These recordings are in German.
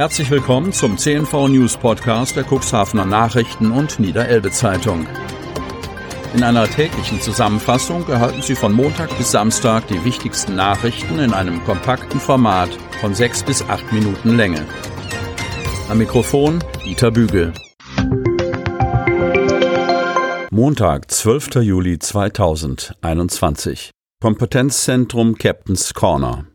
Herzlich willkommen zum CNV News Podcast der Cuxhavener Nachrichten und Niederelbe Zeitung. In einer täglichen Zusammenfassung erhalten Sie von Montag bis Samstag die wichtigsten Nachrichten in einem kompakten Format von sechs bis acht Minuten Länge. Am Mikrofon Dieter Bügel. Montag, 12. Juli 2021. Kompetenzzentrum Captain's Corner.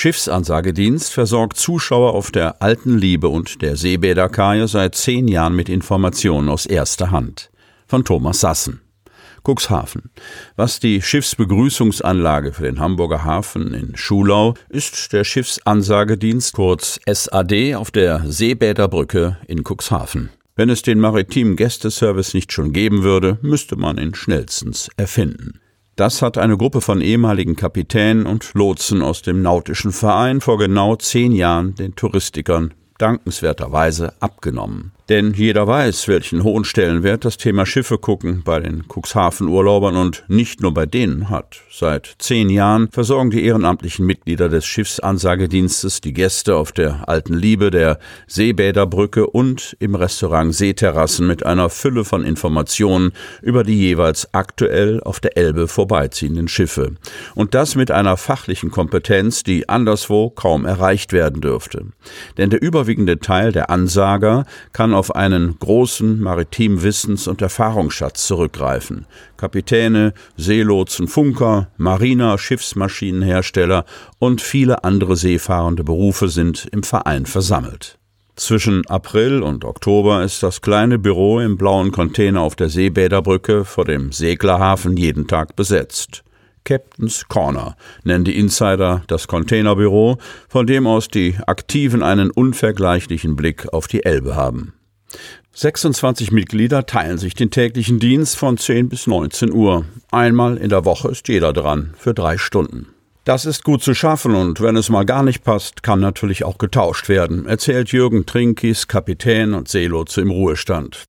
Schiffsansagedienst versorgt Zuschauer auf der Alten Liebe und der Seebäderkaje seit zehn Jahren mit Informationen aus erster Hand. Von Thomas Sassen. Cuxhaven. Was die Schiffsbegrüßungsanlage für den Hamburger Hafen in Schulau ist der Schiffsansagedienst kurz SAD auf der Seebäderbrücke in Cuxhaven. Wenn es den maritimen Gästeservice nicht schon geben würde, müsste man ihn schnellstens erfinden. Das hat eine Gruppe von ehemaligen Kapitänen und Lotsen aus dem Nautischen Verein vor genau zehn Jahren den Touristikern dankenswerterweise abgenommen. Denn jeder weiß, welchen hohen Stellenwert das Thema Schiffe gucken bei den Cuxhaven-Urlaubern und nicht nur bei denen hat. Seit zehn Jahren versorgen die ehrenamtlichen Mitglieder des Schiffsansagedienstes die Gäste auf der Alten Liebe, der Seebäderbrücke und im Restaurant Seeterrassen mit einer Fülle von Informationen über die jeweils aktuell auf der Elbe vorbeiziehenden Schiffe. Und das mit einer fachlichen Kompetenz, die anderswo kaum erreicht werden dürfte. Denn der überwiegende Teil der Ansager kann auf einen großen maritimen Wissens- und Erfahrungsschatz zurückgreifen. Kapitäne, Seelotsen, Funker, Mariner, Schiffsmaschinenhersteller und viele andere seefahrende Berufe sind im Verein versammelt. Zwischen April und Oktober ist das kleine Büro im blauen Container auf der Seebäderbrücke vor dem Seglerhafen jeden Tag besetzt. Captain's Corner nennen die Insider das Containerbüro, von dem aus die Aktiven einen unvergleichlichen Blick auf die Elbe haben. 26 Mitglieder teilen sich den täglichen Dienst von 10 bis 19 Uhr. Einmal in der Woche ist jeder dran, für drei Stunden. Das ist gut zu schaffen und wenn es mal gar nicht passt, kann natürlich auch getauscht werden, erzählt Jürgen Trinkis, Kapitän und Seelotse im Ruhestand.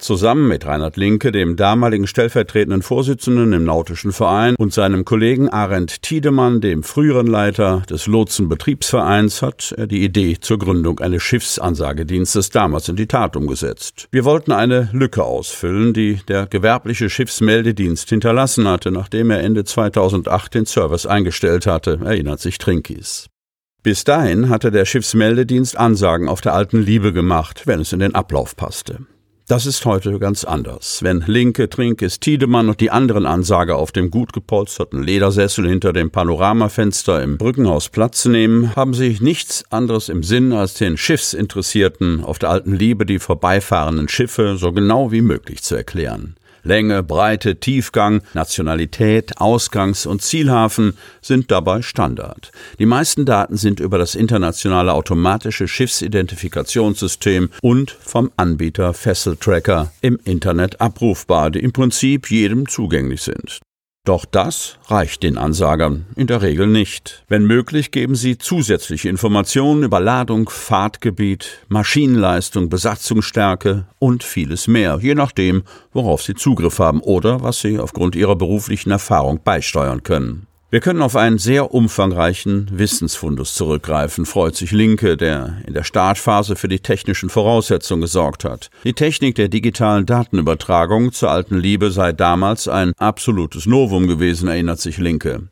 Zusammen mit Reinhard Linke, dem damaligen stellvertretenden Vorsitzenden im Nautischen Verein, und seinem Kollegen Arendt Tiedemann, dem früheren Leiter des Lotsenbetriebsvereins, hat er die Idee zur Gründung eines Schiffsansagedienstes damals in die Tat umgesetzt. Wir wollten eine Lücke ausfüllen, die der gewerbliche Schiffsmeldedienst hinterlassen hatte, nachdem er Ende 2008 den Service eingestellt hatte, erinnert sich Trinkis. Bis dahin hatte der Schiffsmeldedienst Ansagen auf der alten Liebe gemacht, wenn es in den Ablauf passte. Das ist heute ganz anders. Wenn Linke, Trinkes, Tiedemann und die anderen Ansager auf dem gut gepolsterten Ledersessel hinter dem Panoramafenster im Brückenhaus Platz nehmen, haben sie nichts anderes im Sinn, als den Schiffsinteressierten auf der alten Liebe die vorbeifahrenden Schiffe so genau wie möglich zu erklären. Länge, Breite, Tiefgang, Nationalität, Ausgangs- und Zielhafen sind dabei Standard. Die meisten Daten sind über das internationale automatische Schiffsidentifikationssystem und vom Anbieter Vessel Tracker im Internet abrufbar, die im Prinzip jedem zugänglich sind. Doch das reicht den Ansagern in der Regel nicht. Wenn möglich, geben sie zusätzliche Informationen über Ladung, Fahrtgebiet, Maschinenleistung, Besatzungsstärke und vieles mehr, je nachdem, worauf sie Zugriff haben oder was sie aufgrund ihrer beruflichen Erfahrung beisteuern können. Wir können auf einen sehr umfangreichen Wissensfundus zurückgreifen, freut sich Linke, der in der Startphase für die technischen Voraussetzungen gesorgt hat. Die Technik der digitalen Datenübertragung zur alten Liebe sei damals ein absolutes Novum gewesen, erinnert sich Linke.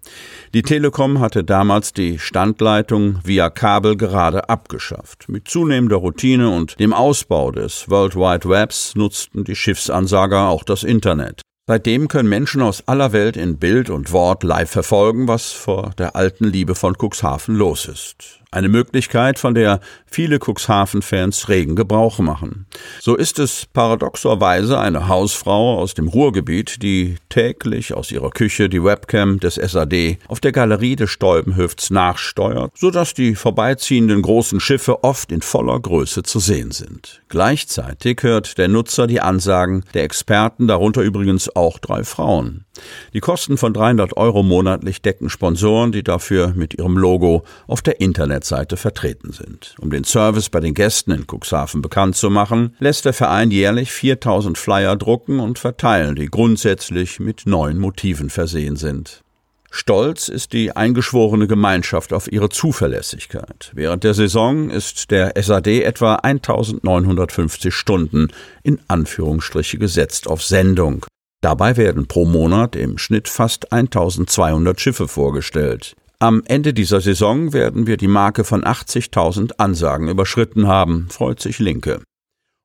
Die Telekom hatte damals die Standleitung via Kabel gerade abgeschafft. Mit zunehmender Routine und dem Ausbau des World Wide Webs nutzten die Schiffsansager auch das Internet. Seitdem können Menschen aus aller Welt in Bild und Wort live verfolgen, was vor der alten Liebe von Cuxhaven los ist. Eine Möglichkeit, von der viele Cuxhaven-Fans regen Gebrauch machen. So ist es paradoxerweise eine Hausfrau aus dem Ruhrgebiet, die täglich aus ihrer Küche die Webcam des SAD auf der Galerie des Stolbenhöfts nachsteuert, sodass die vorbeiziehenden großen Schiffe oft in voller Größe zu sehen sind. Gleichzeitig hört der Nutzer die Ansagen der Experten, darunter übrigens auch drei Frauen. Die Kosten von 300 Euro monatlich decken Sponsoren, die dafür mit ihrem Logo auf der Internetseite vertreten sind. Um den Service bei den Gästen in Cuxhaven bekannt zu machen, lässt der Verein jährlich 4000 Flyer drucken und verteilen, die grundsätzlich mit neuen Motiven versehen sind. Stolz ist die eingeschworene Gemeinschaft auf ihre Zuverlässigkeit. Während der Saison ist der SAD etwa 1950 Stunden in Anführungsstriche gesetzt auf Sendung. Dabei werden pro Monat im Schnitt fast 1200 Schiffe vorgestellt. Am Ende dieser Saison werden wir die Marke von 80.000 Ansagen überschritten haben, freut sich Linke.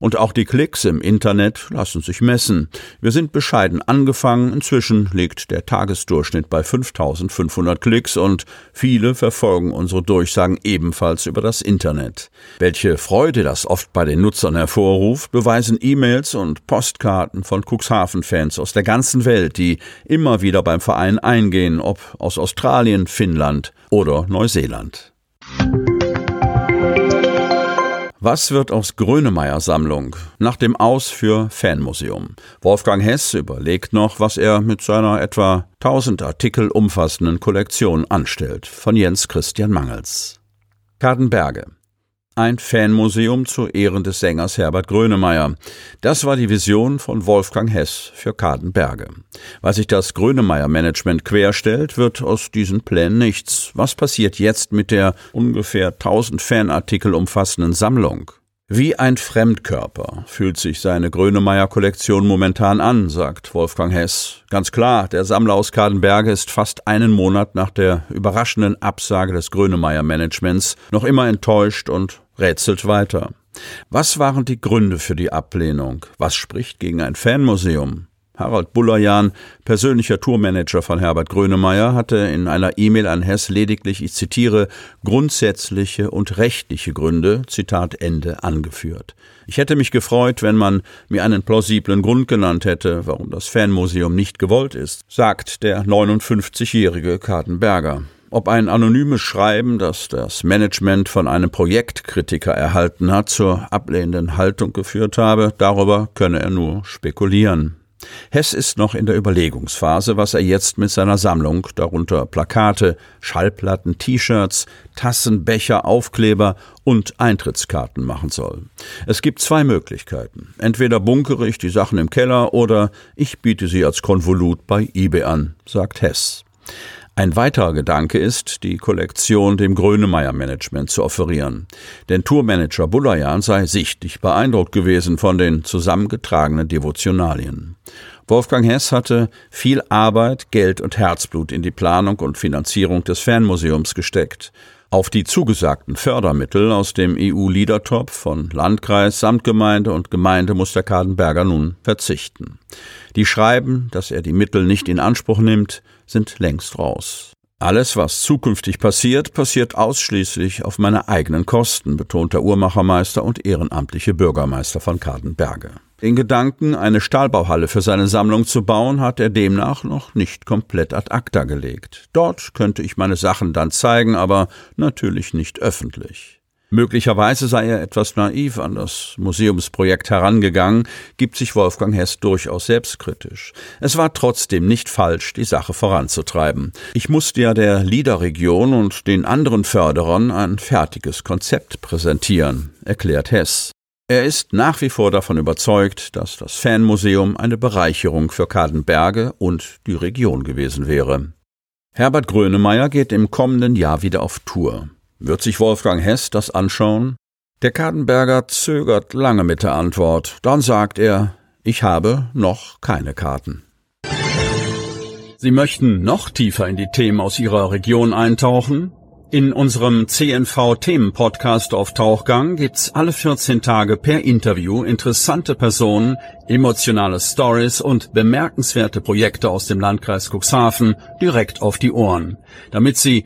Und auch die Klicks im Internet lassen sich messen. Wir sind bescheiden angefangen, inzwischen liegt der Tagesdurchschnitt bei 5500 Klicks und viele verfolgen unsere Durchsagen ebenfalls über das Internet. Welche Freude das oft bei den Nutzern hervorruft, beweisen E-Mails und Postkarten von Cuxhaven-Fans aus der ganzen Welt, die immer wieder beim Verein eingehen, ob aus Australien, Finnland oder Neuseeland. Was wird aus Grönemeyer Sammlung nach dem Aus für Fanmuseum? Wolfgang Hess überlegt noch, was er mit seiner etwa 1000 Artikel umfassenden Kollektion anstellt. Von Jens Christian Mangels. Kadenberge. Ein Fanmuseum zu Ehren des Sängers Herbert Grönemeyer. Das war die Vision von Wolfgang Hess für Kadenberge. Weil sich das Grönemeyer-Management querstellt, wird aus diesen Plänen nichts. Was passiert jetzt mit der ungefähr 1000 Fanartikel umfassenden Sammlung? Wie ein Fremdkörper fühlt sich seine Grönemeyer-Kollektion momentan an, sagt Wolfgang Hess. Ganz klar, der Sammler aus Kadenberge ist fast einen Monat nach der überraschenden Absage des Grönemeyer-Managements noch immer enttäuscht und rätselt weiter. Was waren die Gründe für die Ablehnung? Was spricht gegen ein Fanmuseum? Harald Bullerjahn, persönlicher Tourmanager von Herbert Grönemeyer, hatte in einer E-Mail an Hess lediglich, ich zitiere, grundsätzliche und rechtliche Gründe, Zitat Ende, angeführt. Ich hätte mich gefreut, wenn man mir einen plausiblen Grund genannt hätte, warum das Fanmuseum nicht gewollt ist, sagt der 59-jährige Kartenberger. Ob ein anonymes Schreiben, das das Management von einem Projektkritiker erhalten hat, zur ablehnenden Haltung geführt habe, darüber könne er nur spekulieren. Hess ist noch in der Überlegungsphase, was er jetzt mit seiner Sammlung, darunter Plakate, Schallplatten, T-Shirts, Tassen, Becher, Aufkleber und Eintrittskarten machen soll. Es gibt zwei Möglichkeiten. Entweder bunkere ich die Sachen im Keller oder ich biete sie als Konvolut bei eBay an, sagt Hess. Ein weiterer Gedanke ist, die Kollektion dem Grönemeyer Management zu offerieren. Denn Tourmanager Bulayan sei sichtlich beeindruckt gewesen von den zusammengetragenen Devotionalien. Wolfgang Hess hatte viel Arbeit, Geld und Herzblut in die Planung und Finanzierung des Fanmuseums gesteckt. Auf die zugesagten Fördermittel aus dem EU-Liedertopf von Landkreis, Samtgemeinde und Gemeinde muss der Kadenberger nun verzichten. Die schreiben, dass er die Mittel nicht in Anspruch nimmt, sind längst raus. Alles, was zukünftig passiert, passiert ausschließlich auf meine eigenen Kosten, betont der Uhrmachermeister und ehrenamtliche Bürgermeister von Kadenberge. Den Gedanken, eine Stahlbauhalle für seine Sammlung zu bauen, hat er demnach noch nicht komplett ad acta gelegt. Dort könnte ich meine Sachen dann zeigen, aber natürlich nicht öffentlich. Möglicherweise sei er etwas naiv an das Museumsprojekt herangegangen, gibt sich Wolfgang Hess durchaus selbstkritisch. Es war trotzdem nicht falsch, die Sache voranzutreiben. Ich musste ja der Liederregion und den anderen Förderern ein fertiges Konzept präsentieren, erklärt Hess. Er ist nach wie vor davon überzeugt, dass das Fanmuseum eine Bereicherung für Kadenberge und die Region gewesen wäre. Herbert Grönemeyer geht im kommenden Jahr wieder auf Tour. Wird sich Wolfgang Hess das anschauen? Der Kadenberger zögert lange mit der Antwort. Dann sagt er, ich habe noch keine Karten. Sie möchten noch tiefer in die Themen aus Ihrer Region eintauchen? In unserem CNV-Themen-Podcast auf Tauchgang gibt's alle 14 Tage per Interview interessante Personen, emotionale Stories und bemerkenswerte Projekte aus dem Landkreis Cuxhaven direkt auf die Ohren, damit Sie